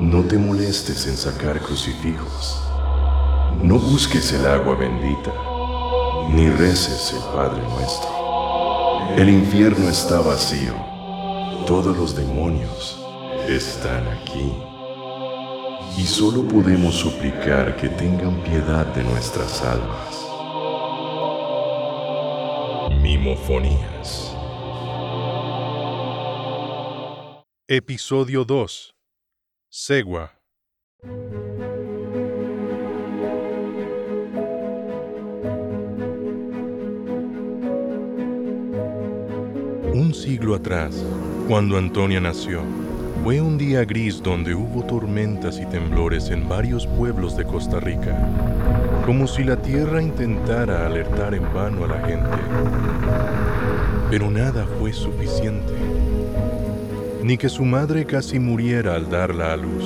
No te molestes en sacar crucifijos. No busques el agua bendita, ni reces el Padre nuestro. El infierno está vacío. Todos los demonios están aquí. Y solo podemos suplicar que tengan piedad de nuestras almas. Mimofonías. Episodio 2. Segua. Un siglo atrás, cuando Antonia nació, fue un día gris donde hubo tormentas y temblores en varios pueblos de Costa Rica, como si la tierra intentara alertar en vano a la gente. Pero nada fue suficiente, ni que su madre casi muriera al darla a luz,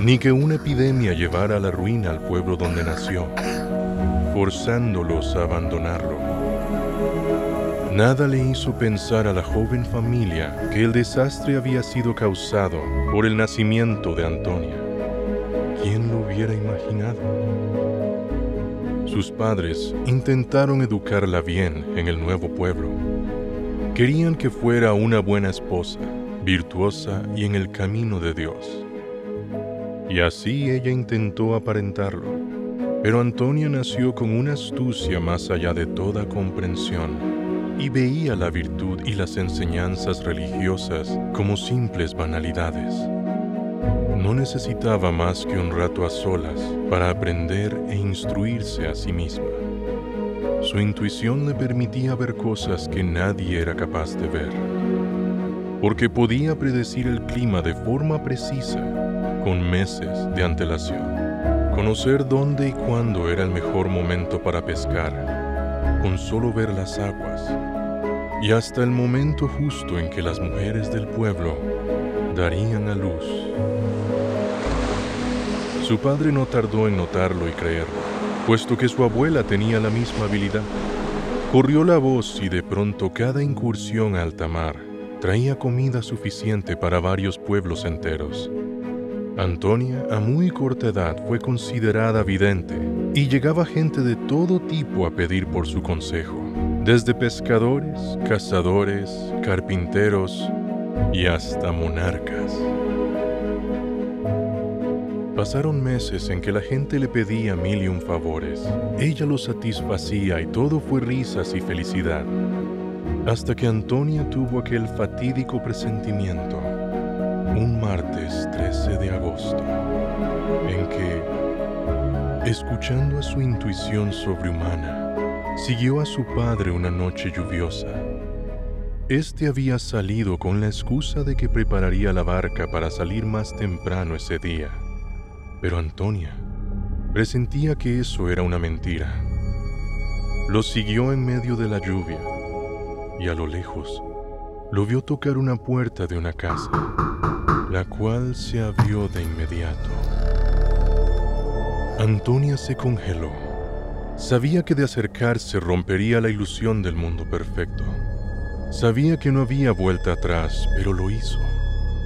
ni que una epidemia llevara a la ruina al pueblo donde nació, forzándolos a abandonarlo. Nada le hizo pensar a la joven familia que el desastre había sido causado por el nacimiento de Antonia. ¿Quién lo hubiera imaginado? Sus padres intentaron educarla bien en el nuevo pueblo. Querían que fuera una buena esposa, virtuosa y en el camino de Dios. Y así ella intentó aparentarlo. Pero Antonia nació con una astucia más allá de toda comprensión y veía la virtud y las enseñanzas religiosas como simples banalidades. No necesitaba más que un rato a solas para aprender e instruirse a sí misma. Su intuición le permitía ver cosas que nadie era capaz de ver, porque podía predecir el clima de forma precisa, con meses de antelación, conocer dónde y cuándo era el mejor momento para pescar, con solo ver las aguas y hasta el momento justo en que las mujeres del pueblo darían a luz. Su padre no tardó en notarlo y creerlo, puesto que su abuela tenía la misma habilidad. Corrió la voz y de pronto cada incursión a alta mar traía comida suficiente para varios pueblos enteros. Antonia a muy corta edad fue considerada vidente y llegaba gente de todo tipo a pedir por su consejo desde pescadores, cazadores, carpinteros y hasta monarcas. Pasaron meses en que la gente le pedía mil y un favores. Ella los satisfacía y todo fue risas y felicidad. Hasta que Antonia tuvo aquel fatídico presentimiento, un martes 13 de agosto, en que, escuchando a su intuición sobrehumana, siguió a su padre una noche lluviosa. Este había salido con la excusa de que prepararía la barca para salir más temprano ese día. Pero Antonia presentía que eso era una mentira. Lo siguió en medio de la lluvia y a lo lejos lo vio tocar una puerta de una casa, la cual se abrió de inmediato. Antonia se congeló Sabía que de acercarse rompería la ilusión del mundo perfecto. Sabía que no había vuelta atrás, pero lo hizo.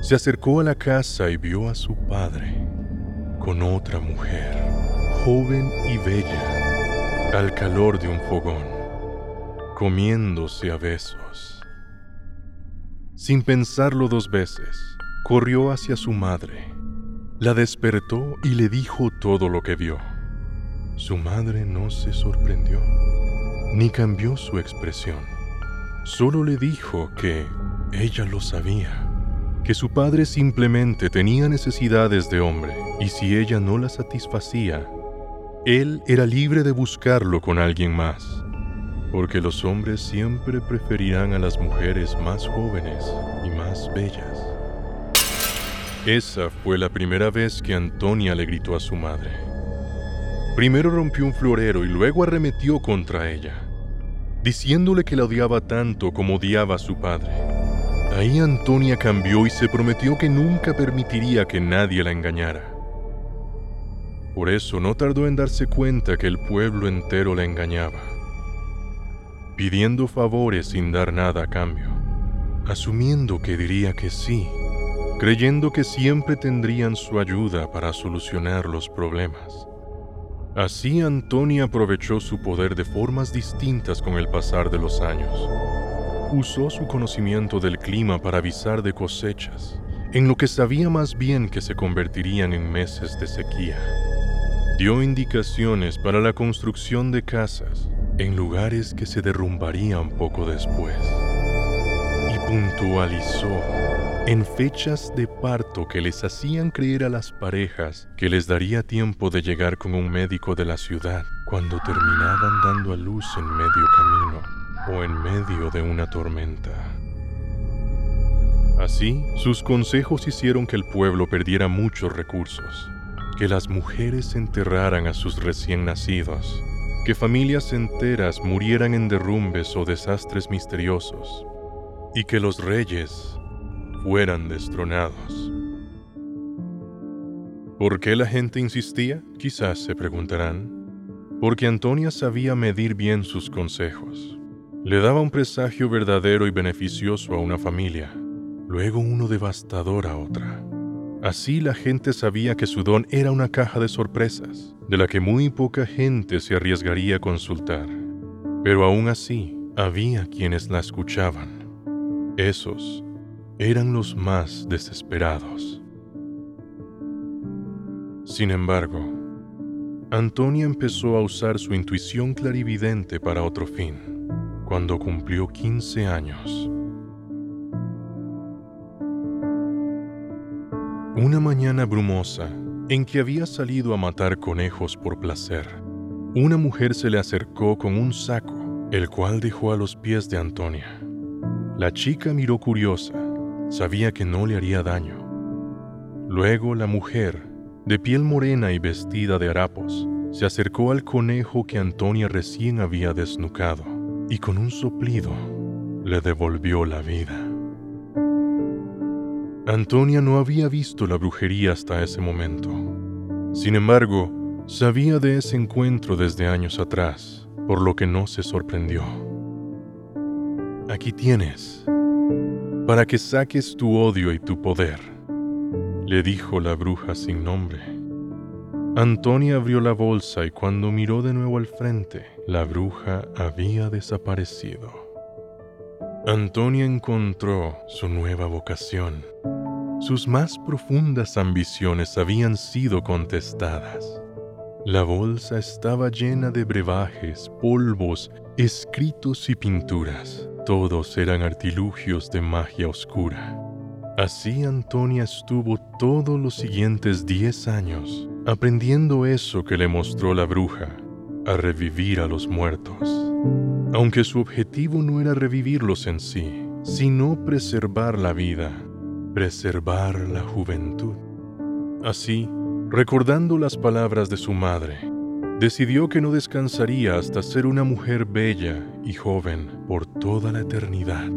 Se acercó a la casa y vio a su padre con otra mujer, joven y bella, al calor de un fogón, comiéndose a besos. Sin pensarlo dos veces, corrió hacia su madre, la despertó y le dijo todo lo que vio. Su madre no se sorprendió, ni cambió su expresión. Solo le dijo que ella lo sabía, que su padre simplemente tenía necesidades de hombre y si ella no las satisfacía, él era libre de buscarlo con alguien más, porque los hombres siempre preferirán a las mujeres más jóvenes y más bellas. Esa fue la primera vez que Antonia le gritó a su madre. Primero rompió un florero y luego arremetió contra ella, diciéndole que la odiaba tanto como odiaba a su padre. Ahí Antonia cambió y se prometió que nunca permitiría que nadie la engañara. Por eso no tardó en darse cuenta que el pueblo entero la engañaba, pidiendo favores sin dar nada a cambio, asumiendo que diría que sí creyendo que siempre tendrían su ayuda para solucionar los problemas. Así Antonia aprovechó su poder de formas distintas con el pasar de los años. Usó su conocimiento del clima para avisar de cosechas, en lo que sabía más bien que se convertirían en meses de sequía. Dio indicaciones para la construcción de casas en lugares que se derrumbarían poco después. Y puntualizó en fechas de parto que les hacían creer a las parejas que les daría tiempo de llegar con un médico de la ciudad cuando terminaban dando a luz en medio camino o en medio de una tormenta. Así, sus consejos hicieron que el pueblo perdiera muchos recursos, que las mujeres enterraran a sus recién nacidos, que familias enteras murieran en derrumbes o desastres misteriosos, y que los reyes fueran destronados. ¿Por qué la gente insistía? Quizás se preguntarán. Porque Antonia sabía medir bien sus consejos. Le daba un presagio verdadero y beneficioso a una familia, luego uno devastador a otra. Así la gente sabía que su don era una caja de sorpresas, de la que muy poca gente se arriesgaría a consultar. Pero aún así, había quienes la escuchaban. Esos eran los más desesperados. Sin embargo, Antonia empezó a usar su intuición clarividente para otro fin, cuando cumplió 15 años. Una mañana brumosa, en que había salido a matar conejos por placer, una mujer se le acercó con un saco, el cual dejó a los pies de Antonia. La chica miró curiosa Sabía que no le haría daño. Luego la mujer, de piel morena y vestida de harapos, se acercó al conejo que Antonia recién había desnucado y con un soplido le devolvió la vida. Antonia no había visto la brujería hasta ese momento. Sin embargo, sabía de ese encuentro desde años atrás, por lo que no se sorprendió. Aquí tienes, para que saques tu odio y tu poder, le dijo la bruja sin nombre. Antonia abrió la bolsa y cuando miró de nuevo al frente, la bruja había desaparecido. Antonia encontró su nueva vocación. Sus más profundas ambiciones habían sido contestadas. La bolsa estaba llena de brebajes, polvos, escritos y pinturas. Todos eran artilugios de magia oscura. Así Antonia estuvo todos los siguientes diez años aprendiendo eso que le mostró la bruja, a revivir a los muertos. Aunque su objetivo no era revivirlos en sí, sino preservar la vida, preservar la juventud. Así, recordando las palabras de su madre, decidió que no descansaría hasta ser una mujer bella y joven por toda la eternidad.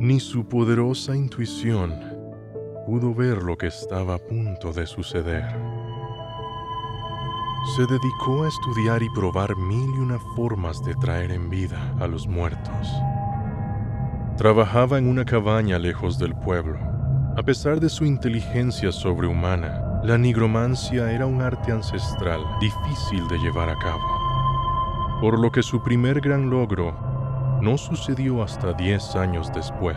Ni su poderosa intuición pudo ver lo que estaba a punto de suceder. Se dedicó a estudiar y probar mil y una formas de traer en vida a los muertos. Trabajaba en una cabaña lejos del pueblo. A pesar de su inteligencia sobrehumana, la nigromancia era un arte ancestral difícil de llevar a cabo, por lo que su primer gran logro no sucedió hasta 10 años después,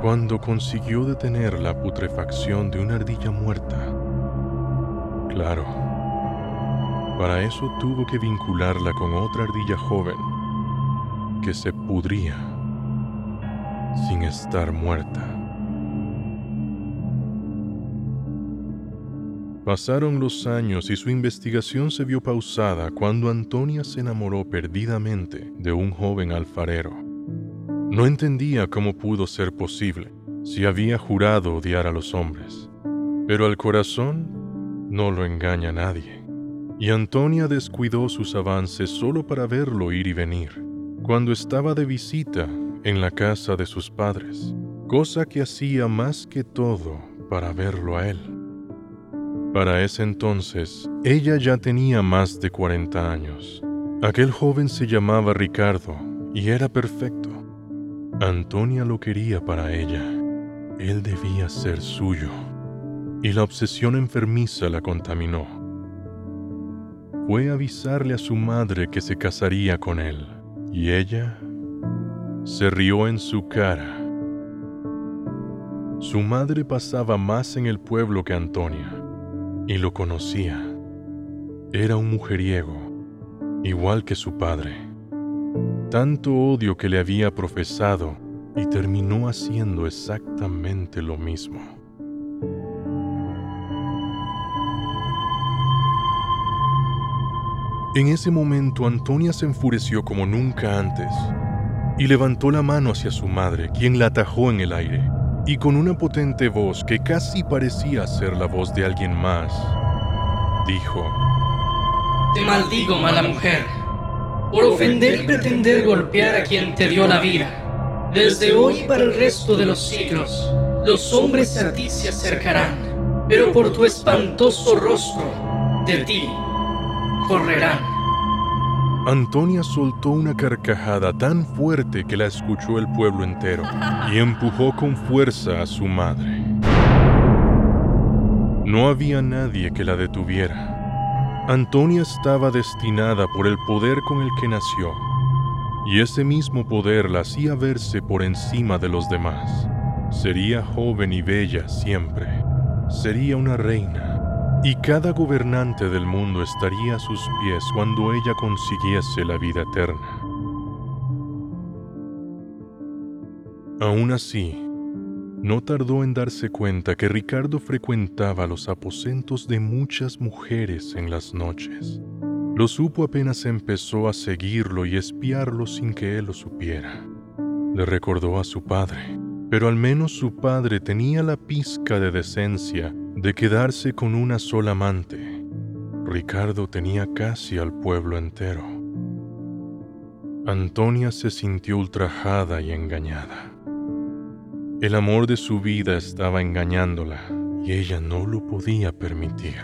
cuando consiguió detener la putrefacción de una ardilla muerta. Claro, para eso tuvo que vincularla con otra ardilla joven que se pudría sin estar muerta. Pasaron los años y su investigación se vio pausada cuando Antonia se enamoró perdidamente de un joven alfarero. No entendía cómo pudo ser posible si había jurado odiar a los hombres, pero al corazón no lo engaña nadie. Y Antonia descuidó sus avances solo para verlo ir y venir, cuando estaba de visita en la casa de sus padres, cosa que hacía más que todo para verlo a él. Para ese entonces, ella ya tenía más de 40 años. Aquel joven se llamaba Ricardo y era perfecto. Antonia lo quería para ella. él debía ser suyo, y la obsesión enfermiza la contaminó. Fue avisarle a su madre que se casaría con él, y ella se rió en su cara. Su madre pasaba más en el pueblo que Antonia, y lo conocía. Era un mujeriego, igual que su padre. Tanto odio que le había profesado y terminó haciendo exactamente lo mismo. En ese momento Antonia se enfureció como nunca antes y levantó la mano hacia su madre, quien la atajó en el aire, y con una potente voz que casi parecía ser la voz de alguien más, dijo, Te maldigo, mala mujer, por ofender y pretender golpear a quien te dio la vida. Desde hoy para el resto de los siglos, los hombres a ti se acercarán, pero por tu espantoso rostro, de ti correrán. Antonia soltó una carcajada tan fuerte que la escuchó el pueblo entero y empujó con fuerza a su madre. No había nadie que la detuviera. Antonia estaba destinada por el poder con el que nació, y ese mismo poder la hacía verse por encima de los demás. Sería joven y bella siempre. Sería una reina y cada gobernante del mundo estaría a sus pies cuando ella consiguiese la vida eterna. Aún así, no tardó en darse cuenta que Ricardo frecuentaba los aposentos de muchas mujeres en las noches. Lo supo apenas empezó a seguirlo y espiarlo sin que él lo supiera. Le recordó a su padre, pero al menos su padre tenía la pizca de decencia de quedarse con una sola amante, Ricardo tenía casi al pueblo entero. Antonia se sintió ultrajada y engañada. El amor de su vida estaba engañándola y ella no lo podía permitir.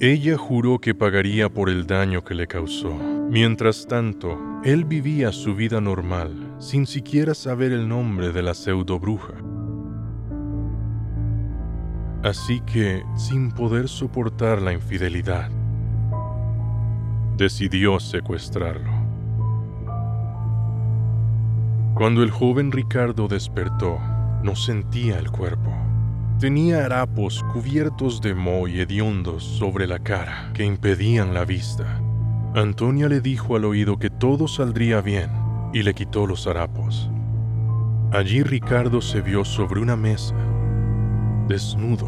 Ella juró que pagaría por el daño que le causó. Mientras tanto, él vivía su vida normal, sin siquiera saber el nombre de la pseudo bruja. Así que, sin poder soportar la infidelidad, decidió secuestrarlo. Cuando el joven Ricardo despertó, no sentía el cuerpo. Tenía harapos cubiertos de moho y hediondos sobre la cara que impedían la vista. Antonia le dijo al oído que todo saldría bien y le quitó los harapos. Allí Ricardo se vio sobre una mesa desnudo,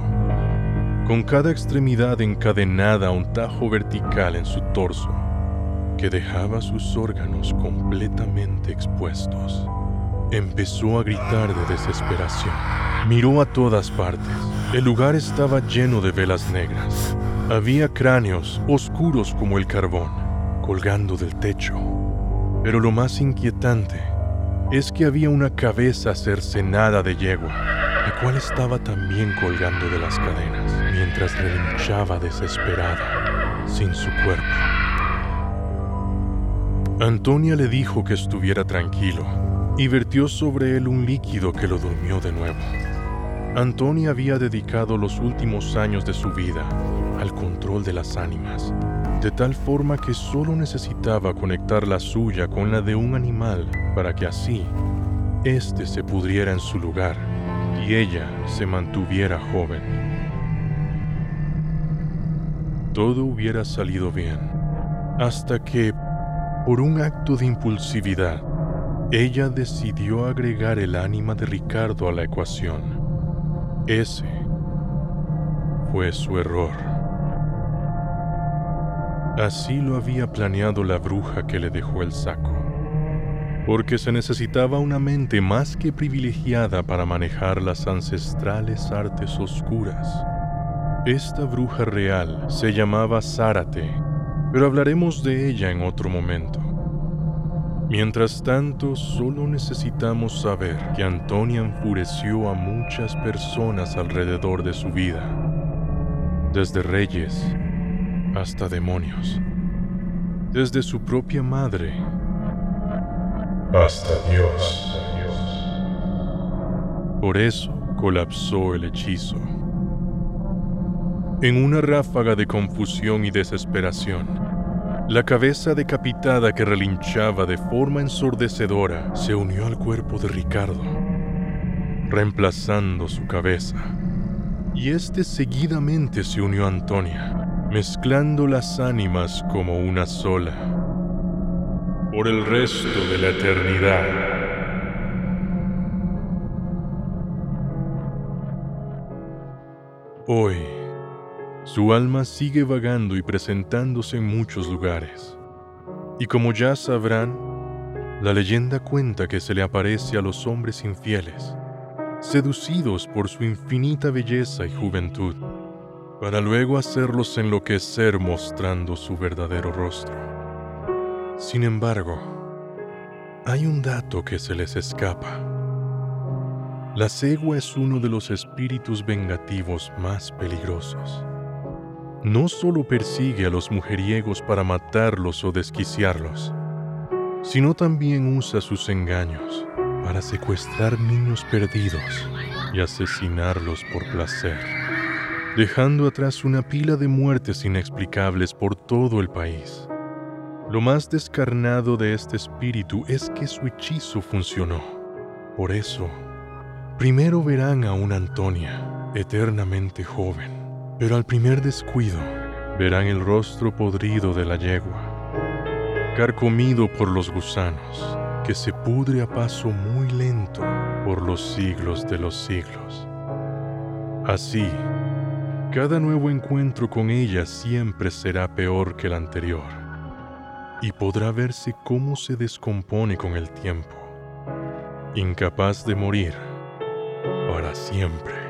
con cada extremidad encadenada a un tajo vertical en su torso, que dejaba sus órganos completamente expuestos. Empezó a gritar de desesperación. Miró a todas partes. El lugar estaba lleno de velas negras. Había cráneos oscuros como el carbón, colgando del techo. Pero lo más inquietante es que había una cabeza cercenada de yegua la cual estaba también colgando de las cadenas mientras relinchaba desesperada, sin su cuerpo. Antonia le dijo que estuviera tranquilo y vertió sobre él un líquido que lo durmió de nuevo. Antonia había dedicado los últimos años de su vida al control de las ánimas, de tal forma que solo necesitaba conectar la suya con la de un animal para que así éste se pudriera en su lugar y ella se mantuviera joven. Todo hubiera salido bien, hasta que, por un acto de impulsividad, ella decidió agregar el ánima de Ricardo a la ecuación. Ese fue su error. Así lo había planeado la bruja que le dejó el saco porque se necesitaba una mente más que privilegiada para manejar las ancestrales artes oscuras. Esta bruja real se llamaba Zárate, pero hablaremos de ella en otro momento. Mientras tanto, solo necesitamos saber que Antonia enfureció a muchas personas alrededor de su vida, desde reyes hasta demonios, desde su propia madre hasta Dios. Por eso colapsó el hechizo. En una ráfaga de confusión y desesperación, la cabeza decapitada que relinchaba de forma ensordecedora se unió al cuerpo de Ricardo, reemplazando su cabeza. Y este seguidamente se unió a Antonia, mezclando las ánimas como una sola. Por el resto de la eternidad. Hoy, su alma sigue vagando y presentándose en muchos lugares. Y como ya sabrán, la leyenda cuenta que se le aparece a los hombres infieles, seducidos por su infinita belleza y juventud, para luego hacerlos enloquecer mostrando su verdadero rostro. Sin embargo, hay un dato que se les escapa. La cegua es uno de los espíritus vengativos más peligrosos. No solo persigue a los mujeriegos para matarlos o desquiciarlos, sino también usa sus engaños para secuestrar niños perdidos y asesinarlos por placer, dejando atrás una pila de muertes inexplicables por todo el país. Lo más descarnado de este espíritu es que su hechizo funcionó. Por eso, Primero verán a una Antonia, eternamente joven, pero al primer descuido verán el rostro podrido de la yegua, carcomido por los gusanos, que se pudre a paso muy lento por los siglos de los siglos. Así, cada nuevo encuentro con ella siempre será peor que el anterior, y podrá verse cómo se descompone con el tiempo, incapaz de morir para siempre.